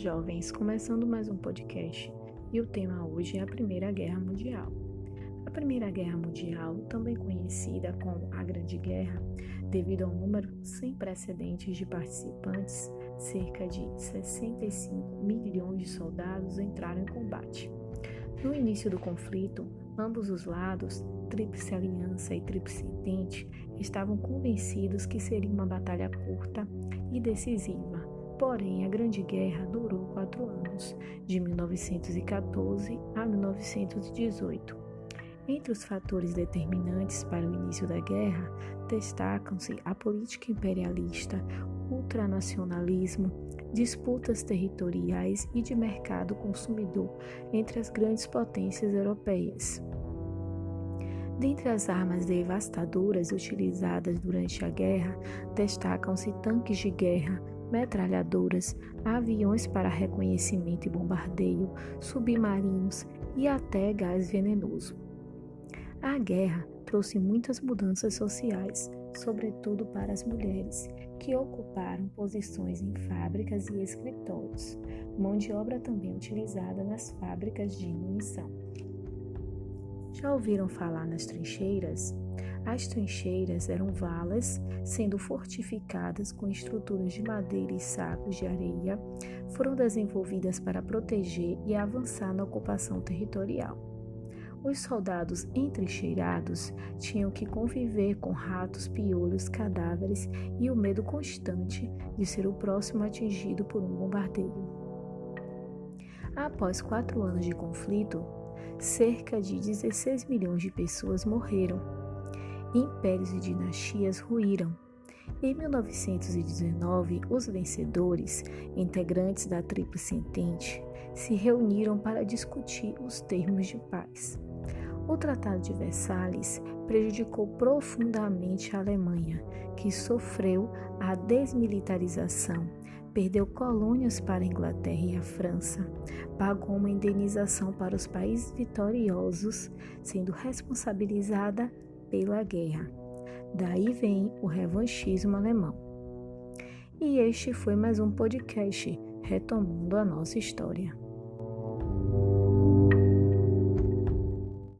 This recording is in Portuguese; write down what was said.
jovens, começando mais um podcast e o tema hoje é a Primeira Guerra Mundial. A Primeira Guerra Mundial, também conhecida como a Grande Guerra, devido ao número sem precedentes de participantes, cerca de 65 milhões de soldados entraram em combate. No início do conflito, ambos os lados, Tríplice Aliança e Tríplice Entente, estavam convencidos que seria uma batalha curta e decisiva Porém, a Grande Guerra durou quatro anos, de 1914 a 1918. Entre os fatores determinantes para o início da guerra destacam-se a política imperialista, ultranacionalismo, disputas territoriais e de mercado consumidor entre as grandes potências europeias. Dentre as armas devastadoras utilizadas durante a guerra, destacam-se tanques de guerra, metralhadoras, aviões para reconhecimento e bombardeio, submarinos e até gás venenoso. A guerra trouxe muitas mudanças sociais, sobretudo para as mulheres, que ocuparam posições em fábricas e escritórios, mão de obra também utilizada nas fábricas de munição. Já ouviram falar nas trincheiras? As trincheiras eram valas, sendo fortificadas com estruturas de madeira e sacos de areia, foram desenvolvidas para proteger e avançar na ocupação territorial. Os soldados entrincheirados tinham que conviver com ratos, piolhos, cadáveres e o medo constante de ser o próximo atingido por um bombardeio. Após quatro anos de conflito, cerca de 16 milhões de pessoas morreram impérios e dinastias ruíram. Em 1919, os vencedores, integrantes da Tríplice Entente, se reuniram para discutir os termos de paz. O Tratado de Versalhes prejudicou profundamente a Alemanha, que sofreu a desmilitarização, perdeu colônias para a Inglaterra e a França, pagou uma indenização para os países vitoriosos, sendo responsabilizada pela guerra. Daí vem o revanchismo alemão. E este foi mais um podcast retomando a nossa história.